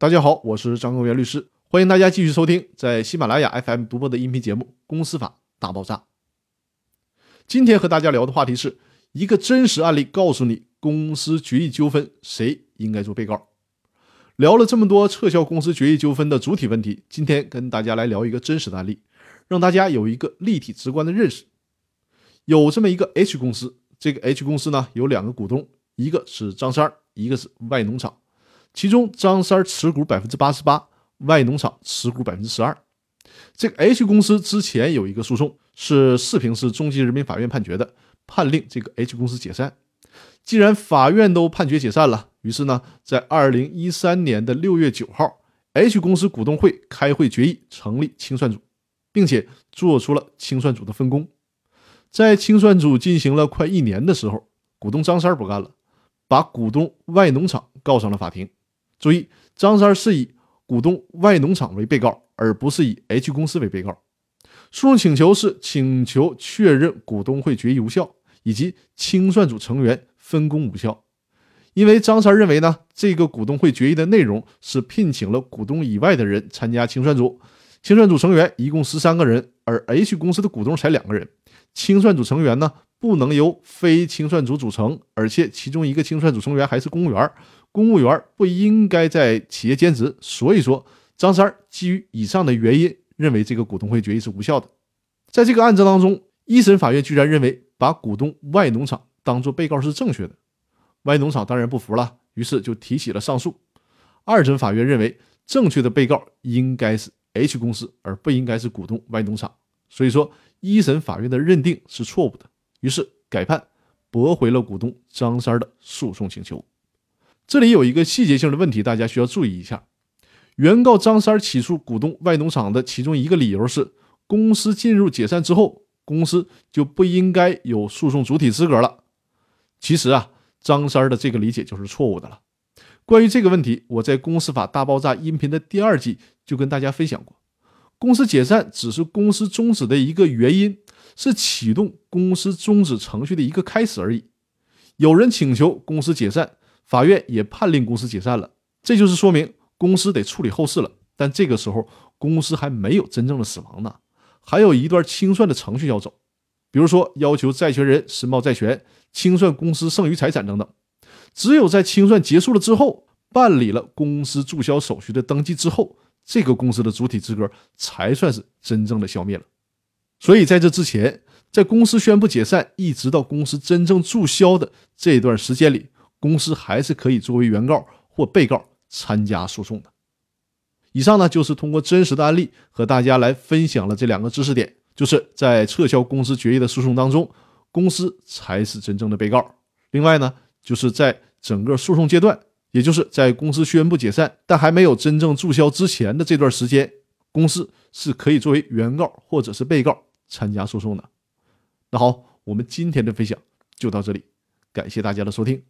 大家好，我是张根元律师，欢迎大家继续收听在喜马拉雅 FM 独播的音频节目《公司法大爆炸》。今天和大家聊的话题是一个真实案例，告诉你公司决议纠纷谁应该做被告。聊了这么多撤销公司决议纠纷的主体问题，今天跟大家来聊一个真实的案例，让大家有一个立体直观的认识。有这么一个 H 公司，这个 H 公司呢有两个股东，一个是张三，一个是外农场。其中张三持股百分之八十八，外农场持股百分之十二。这个 H 公司之前有一个诉讼，是四平市中级人民法院判决的，判令这个 H 公司解散。既然法院都判决解散了，于是呢，在二零一三年的六月九号，H 公司股东会开会决议成立清算组，并且做出了清算组的分工。在清算组进行了快一年的时候，股东张三不干了，把股东外农场告上了法庭。注意，张三是以股东外农场为被告，而不是以 H 公司为被告。诉讼请求是请求确认股东会决议无效，以及清算组成员分工无效。因为张三认为呢，这个股东会决议的内容是聘请了股东以外的人参加清算组，清算组成员一共十三个人，而 H 公司的股东才两个人。清算组成员呢，不能由非清算组组成，而且其中一个清算组成员还是公务员。公务员不应该在企业兼职，所以说张三基于以上的原因，认为这个股东会决议是无效的。在这个案子当中，一审法院居然认为把股东外农场当做被告是正确的，外农场当然不服了，于是就提起了上诉。二审法院认为正确的被告应该是 H 公司，而不应该是股东外农场，所以说一审法院的认定是错误的，于是改判驳回了股东张三的诉讼请求。这里有一个细节性的问题，大家需要注意一下。原告张三起诉股东外农场的其中一个理由是，公司进入解散之后，公司就不应该有诉讼主体资格了。其实啊，张三的这个理解就是错误的了。关于这个问题，我在《公司法大爆炸》音频的第二季就跟大家分享过，公司解散只是公司终止的一个原因，是启动公司终止程序的一个开始而已。有人请求公司解散。法院也判令公司解散了，这就是说明公司得处理后事了。但这个时候，公司还没有真正的死亡呢，还有一段清算的程序要走，比如说要求债权人申报债权、清算公司剩余财产等等。只有在清算结束了之后，办理了公司注销手续的登记之后，这个公司的主体资格才算是真正的消灭了。所以在这之前，在公司宣布解散一直到公司真正注销的这段时间里。公司还是可以作为原告或被告参加诉讼的。以上呢，就是通过真实的案例和大家来分享了这两个知识点，就是在撤销公司决议的诉讼当中，公司才是真正的被告。另外呢，就是在整个诉讼阶段，也就是在公司宣布解散但还没有真正注销之前的这段时间，公司是可以作为原告或者是被告参加诉讼的。那好，我们今天的分享就到这里，感谢大家的收听。